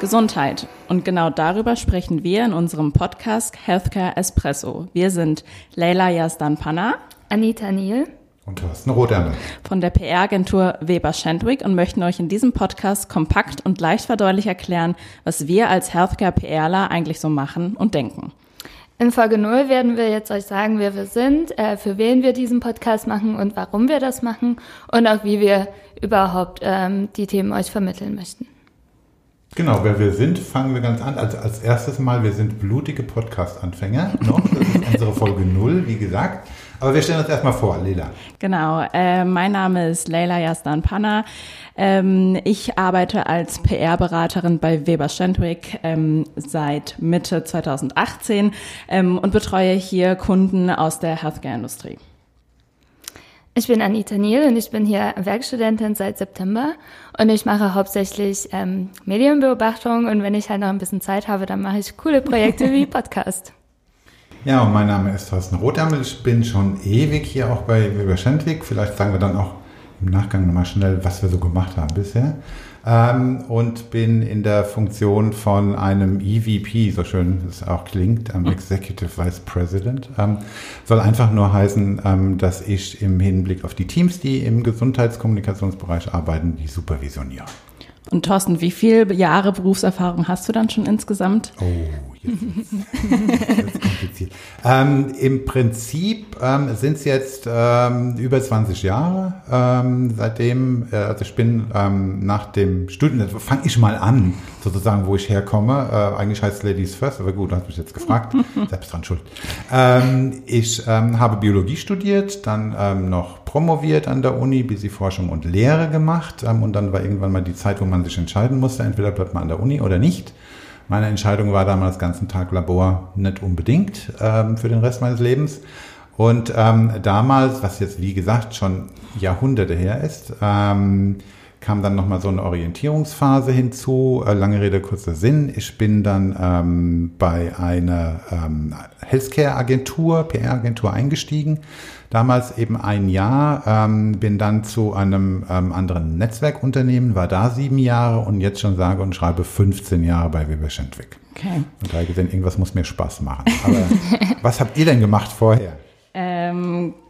Gesundheit. Und genau darüber sprechen wir in unserem Podcast Healthcare Espresso. Wir sind Leila Yazdan Panna, Anita Niel und Thorsten Rotherne von der PR-Agentur Weber Schendwick und möchten euch in diesem Podcast kompakt und leicht verdaulich erklären, was wir als Healthcare-PRler eigentlich so machen und denken. In Folge 0 werden wir jetzt euch sagen, wer wir sind, äh, für wen wir diesen Podcast machen und warum wir das machen und auch wie wir überhaupt ähm, die Themen euch vermitteln möchten. Genau, wer wir sind, fangen wir ganz an. Also als erstes Mal, wir sind blutige Podcast-Anfänger noch. Das ist unsere Folge 0, wie gesagt. Aber wir stellen uns erstmal vor, Leila. Genau, äh, mein Name ist Leila Yazdan Panna. Ähm, ich arbeite als PR-Beraterin bei Weber Schendwick ähm, seit Mitte 2018 ähm, und betreue hier Kunden aus der Healthcare-Industrie. Ich bin Anita Niel und ich bin hier Werkstudentin seit September und ich mache hauptsächlich ähm, Medienbeobachtung und wenn ich halt noch ein bisschen Zeit habe, dann mache ich coole Projekte wie Podcast. Ja, und mein Name ist Thorsten Rothärmel. Ich bin schon ewig hier auch bei Weber Schendwick. Vielleicht sagen wir dann auch im Nachgang nochmal schnell, was wir so gemacht haben bisher. Ähm, und bin in der Funktion von einem EVP, so schön es auch klingt, ähm, Executive Vice President. Ähm, soll einfach nur heißen, ähm, dass ich im Hinblick auf die Teams, die im Gesundheitskommunikationsbereich arbeiten, die supervisioniere. Und Thorsten, wie viele Jahre Berufserfahrung hast du dann schon insgesamt? Oh, jetzt ist kompliziert. Ähm, Im Prinzip ähm, sind es jetzt ähm, über 20 Jahre. Ähm, seitdem, äh, also ich bin ähm, nach dem Studium, also fange ich mal an, sozusagen, wo ich herkomme. Äh, eigentlich heißt es Ladies First, aber gut, du hast mich jetzt gefragt. Selbst dran schuld. Ähm, ich habe Biologie studiert, dann noch promoviert an der Uni, bis Forschung und Lehre gemacht. und dann war irgendwann mal die Zeit, wo man sich entscheiden musste, entweder bleibt man an der Uni oder nicht. Meine Entscheidung war damals ganzen Tag Labor nicht unbedingt ähm, für den Rest meines Lebens. Und ähm, damals, was jetzt wie gesagt schon Jahrhunderte her ist, ähm, kam dann nochmal so eine Orientierungsphase hinzu. Äh, lange Rede, kurzer Sinn. Ich bin dann ähm, bei einer ähm, Healthcare-Agentur, PR-Agentur eingestiegen damals eben ein Jahr, ähm, bin dann zu einem ähm, anderen Netzwerkunternehmen, war da sieben Jahre und jetzt schon sage und schreibe 15 Jahre bei Weber Schendwick. Okay. Und da gesehen, irgendwas muss mir Spaß machen. Aber was habt ihr denn gemacht vorher?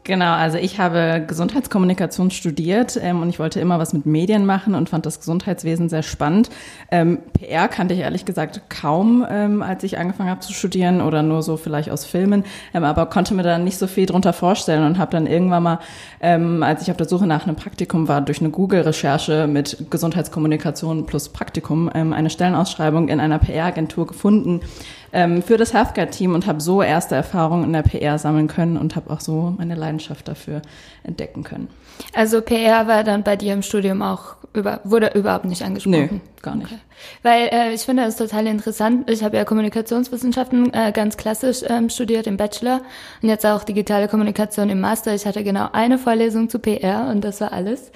Ähm, genau, also ich habe Gesundheitskommunikation studiert ähm, und ich wollte immer was mit Medien machen und fand das Gesundheitswesen sehr spannend. Ähm, PR kannte ich ehrlich gesagt kaum, ähm, als ich angefangen habe zu studieren oder nur so vielleicht aus Filmen, ähm, aber konnte mir da nicht so viel drunter vorstellen und habe dann irgendwann mal, ähm, als ich auf der Suche nach einem Praktikum war, durch eine Google-Recherche mit Gesundheitskommunikation plus Praktikum eine Stellenausschreibung in einer PR-Agentur gefunden, ähm, für das Healthcare-Team und habe so erste Erfahrungen in der PR sammeln können und habe auch so meine Leidenschaft dafür entdecken können. Also PR war dann bei dir im Studium auch über, wurde überhaupt nicht angesprochen? Nö, gar nicht. Okay. Weil äh, ich finde das total interessant. Ich habe ja Kommunikationswissenschaften äh, ganz klassisch ähm, studiert im Bachelor und jetzt auch digitale Kommunikation im Master. Ich hatte genau eine Vorlesung zu PR und das war alles.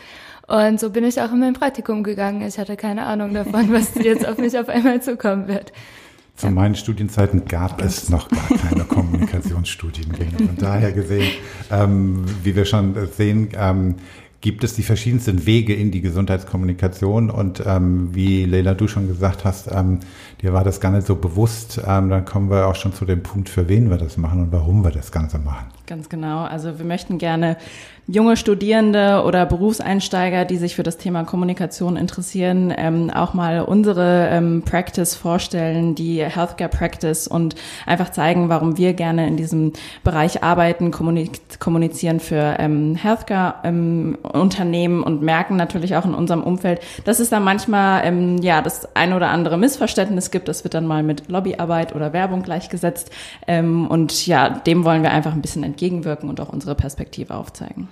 Und so bin ich auch in mein Praktikum gegangen. Ich hatte keine Ahnung davon, was jetzt auf mich auf einmal zukommen wird. Zu meinen Studienzeiten gab es noch gar keine Kommunikationsstudiengänge. Von daher gesehen, ähm, wie wir schon sehen, ähm, gibt es die verschiedensten Wege in die Gesundheitskommunikation. Und ähm, wie Leila, du schon gesagt hast, ähm, dir war das gar nicht so bewusst. Ähm, dann kommen wir auch schon zu dem Punkt, für wen wir das machen und warum wir das Ganze machen. Ganz genau. Also wir möchten gerne junge Studierende oder Berufseinsteiger, die sich für das Thema Kommunikation interessieren, ähm, auch mal unsere ähm, Practice vorstellen, die Healthcare Practice und einfach zeigen, warum wir gerne in diesem Bereich arbeiten, kommunizieren für ähm, Healthcare ähm, Unternehmen und merken natürlich auch in unserem Umfeld, dass es da manchmal ähm, ja das ein oder andere Missverständnis gibt. Das wird dann mal mit Lobbyarbeit oder Werbung gleichgesetzt ähm, und ja, dem wollen wir einfach ein bisschen entgegenwirken und auch unsere Perspektive aufzeigen.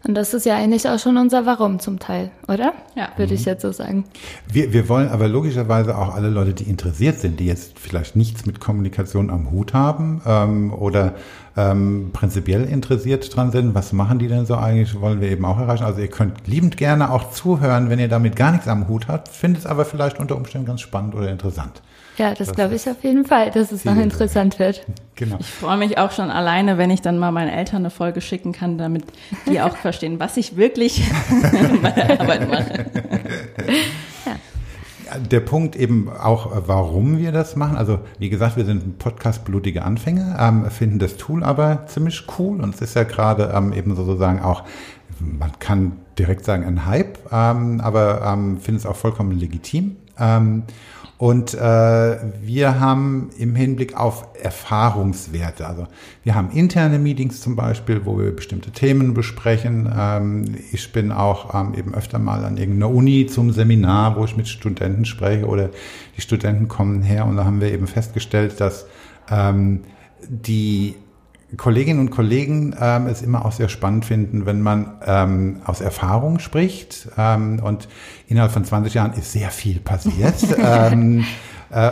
Und das ist ja eigentlich auch schon unser Warum zum Teil, oder? Ja. Würde ich jetzt so sagen. Wir, wir wollen aber logischerweise auch alle Leute, die interessiert sind, die jetzt vielleicht nichts mit Kommunikation am Hut haben ähm, oder ähm, prinzipiell interessiert dran sind, was machen die denn so eigentlich, wollen wir eben auch erreichen. Also ihr könnt liebend gerne auch zuhören, wenn ihr damit gar nichts am Hut habt, findet es aber vielleicht unter Umständen ganz spannend oder interessant. Ja, das, das glaube ich auf jeden Fall, dass es noch interessant wird. Genau. Ich freue mich auch schon alleine, wenn ich dann mal meinen Eltern eine Folge schicken kann, damit die auch verstehen, was ich wirklich in meiner Arbeit mache. Ja. der Punkt eben auch, äh, warum wir das machen. Also wie gesagt, wir sind ein Podcast blutige Anfänger, ähm, finden das Tool aber ziemlich cool und es ist ja gerade ähm, eben sozusagen auch, man kann direkt sagen, ein Hype, ähm, aber ähm, finde es auch vollkommen legitim. Ähm, und äh, wir haben im Hinblick auf Erfahrungswerte, also wir haben interne Meetings zum Beispiel, wo wir bestimmte Themen besprechen. Ähm, ich bin auch ähm, eben öfter mal an irgendeiner Uni zum Seminar, wo ich mit Studenten spreche oder die Studenten kommen her und da haben wir eben festgestellt, dass ähm, die Kolleginnen und Kollegen ähm, es immer auch sehr spannend finden, wenn man ähm, aus Erfahrung spricht. Ähm, und innerhalb von 20 Jahren ist sehr viel passiert. ähm, äh,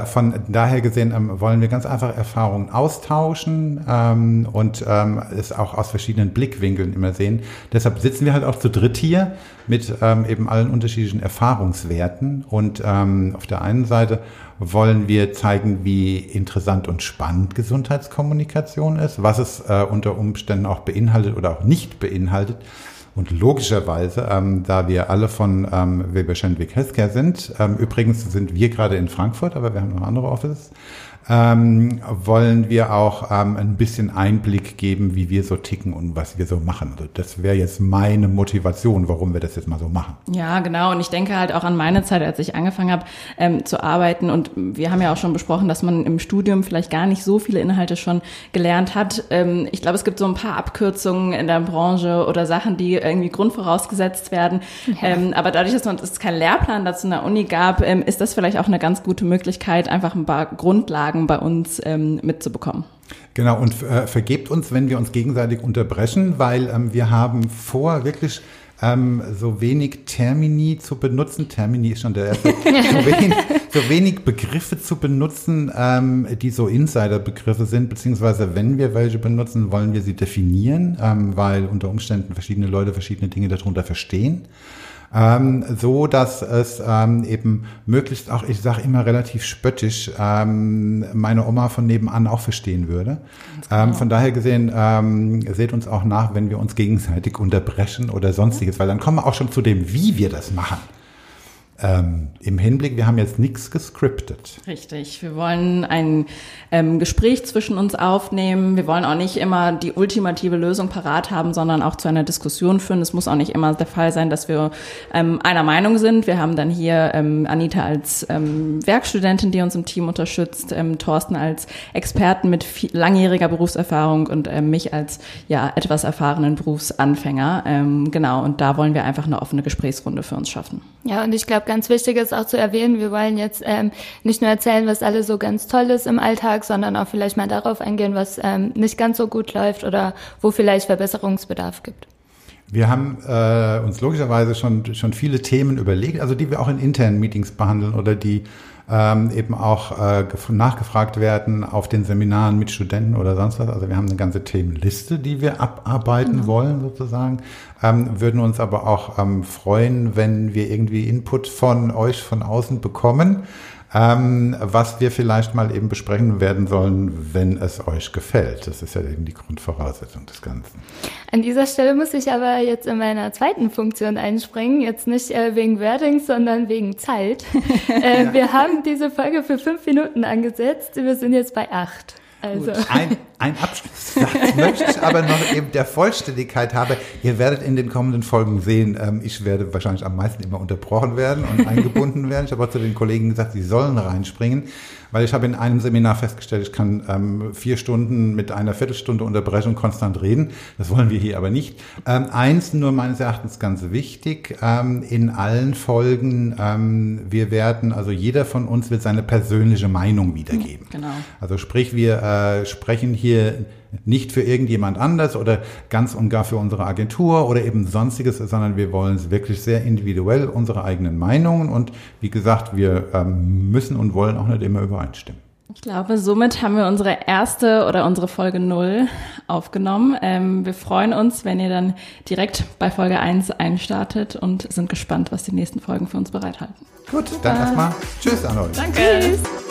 von daher gesehen ähm, wollen wir ganz einfach Erfahrungen austauschen ähm, und ähm, es auch aus verschiedenen Blickwinkeln immer sehen. Deshalb sitzen wir halt auch zu dritt hier mit eben allen unterschiedlichen Erfahrungswerten. Und auf der einen Seite wollen wir zeigen, wie interessant und spannend Gesundheitskommunikation ist, was es äh, unter Umständen auch beinhaltet oder auch nicht beinhaltet. Und logischerweise, ähm, da wir alle von ähm, Weber Schendwick Healthcare sind, ähm, übrigens sind wir gerade in Frankfurt, aber wir haben noch andere Offices, ähm, wollen wir auch ähm, ein bisschen Einblick geben, wie wir so ticken und was wir so machen. Also das wäre jetzt meine Motivation, warum wir das jetzt mal so machen. Ja, genau. Und ich denke halt auch an meine Zeit, als ich angefangen habe ähm, zu arbeiten. Und wir haben ja auch schon besprochen, dass man im Studium vielleicht gar nicht so viele Inhalte schon gelernt hat. Ähm, ich glaube, es gibt so ein paar Abkürzungen in der Branche oder Sachen, die irgendwie grundvorausgesetzt werden. Ja. Ähm, aber dadurch, dass es keinen Lehrplan dazu in der Uni gab, ähm, ist das vielleicht auch eine ganz gute Möglichkeit, einfach ein paar Grundlagen Fragen bei uns ähm, mitzubekommen. Genau, und äh, vergebt uns, wenn wir uns gegenseitig unterbrechen, weil ähm, wir haben vor, wirklich ähm, so wenig Termini zu benutzen. Termini ist schon der erste. so, wenig, so wenig Begriffe zu benutzen, ähm, die so Insider-Begriffe sind, beziehungsweise wenn wir welche benutzen, wollen wir sie definieren, ähm, weil unter Umständen verschiedene Leute verschiedene Dinge darunter verstehen ähm, so dass es ähm, eben möglichst auch, ich sage immer relativ spöttisch, ähm, meine Oma von nebenan auch verstehen würde. Ähm, von daher gesehen, ähm, seht uns auch nach, wenn wir uns gegenseitig unterbrechen oder sonstiges, weil dann kommen wir auch schon zu dem, wie wir das machen ähm, im Hinblick, wir haben jetzt nichts gescriptet. Richtig. Wir wollen ein ähm, Gespräch zwischen uns aufnehmen. Wir wollen auch nicht immer die ultimative Lösung parat haben, sondern auch zu einer Diskussion führen. Es muss auch nicht immer der Fall sein, dass wir ähm, einer Meinung sind. Wir haben dann hier ähm, Anita als ähm, Werkstudentin, die uns im Team unterstützt, ähm, Thorsten als Experten mit viel, langjähriger Berufserfahrung und ähm, mich als ja etwas erfahrenen Berufsanfänger. Ähm, genau. Und da wollen wir einfach eine offene Gesprächsrunde für uns schaffen. Ja, und ich glaube, ganz wichtig ist auch zu erwähnen, wir wollen jetzt ähm, nicht nur erzählen, was alles so ganz toll ist im Alltag, sondern auch vielleicht mal darauf eingehen, was ähm, nicht ganz so gut läuft oder wo vielleicht Verbesserungsbedarf gibt. Wir haben äh, uns logischerweise schon, schon viele Themen überlegt, also die wir auch in internen Meetings behandeln oder die ähm, eben auch äh, nachgefragt werden auf den Seminaren mit Studenten oder sonst was. Also wir haben eine ganze Themenliste, die wir abarbeiten mhm. wollen sozusagen. Ähm, würden uns aber auch ähm, freuen, wenn wir irgendwie Input von euch von außen bekommen ähm, was wir vielleicht mal eben besprechen werden sollen, wenn es euch gefällt. Das ist ja eben die Grundvoraussetzung des Ganzen. An dieser Stelle muss ich aber jetzt in meiner zweiten Funktion einspringen, jetzt nicht äh, wegen Wordings, sondern wegen Zeit. äh, ja. Wir haben diese Folge für fünf Minuten angesetzt, wir sind jetzt bei acht. Also. Ein, ein Abschlusssatz möchte ich aber noch eben der Vollständigkeit habe. Ihr werdet in den kommenden Folgen sehen, ähm, ich werde wahrscheinlich am meisten immer unterbrochen werden und eingebunden werden. Ich habe auch zu den Kollegen gesagt, sie sollen reinspringen. Weil ich habe in einem Seminar festgestellt, ich kann ähm, vier Stunden mit einer Viertelstunde Unterbrechung konstant reden. Das wollen wir hier aber nicht. Ähm, eins nur meines Erachtens ganz wichtig, ähm, in allen Folgen, ähm, wir werden, also jeder von uns wird seine persönliche Meinung wiedergeben. Genau. Also sprich, wir äh, sprechen hier nicht für irgendjemand anders oder ganz und gar für unsere Agentur oder eben sonstiges, sondern wir wollen es wirklich sehr individuell, unsere eigenen Meinungen und wie gesagt, wir ähm, müssen und wollen auch nicht immer übereinstimmen. Ich glaube, somit haben wir unsere erste oder unsere Folge null aufgenommen. Ähm, wir freuen uns, wenn ihr dann direkt bei Folge 1 einstartet und sind gespannt, was die nächsten Folgen für uns bereithalten. Gut, dann erstmal Tschüss an euch. Danke. Tschüss.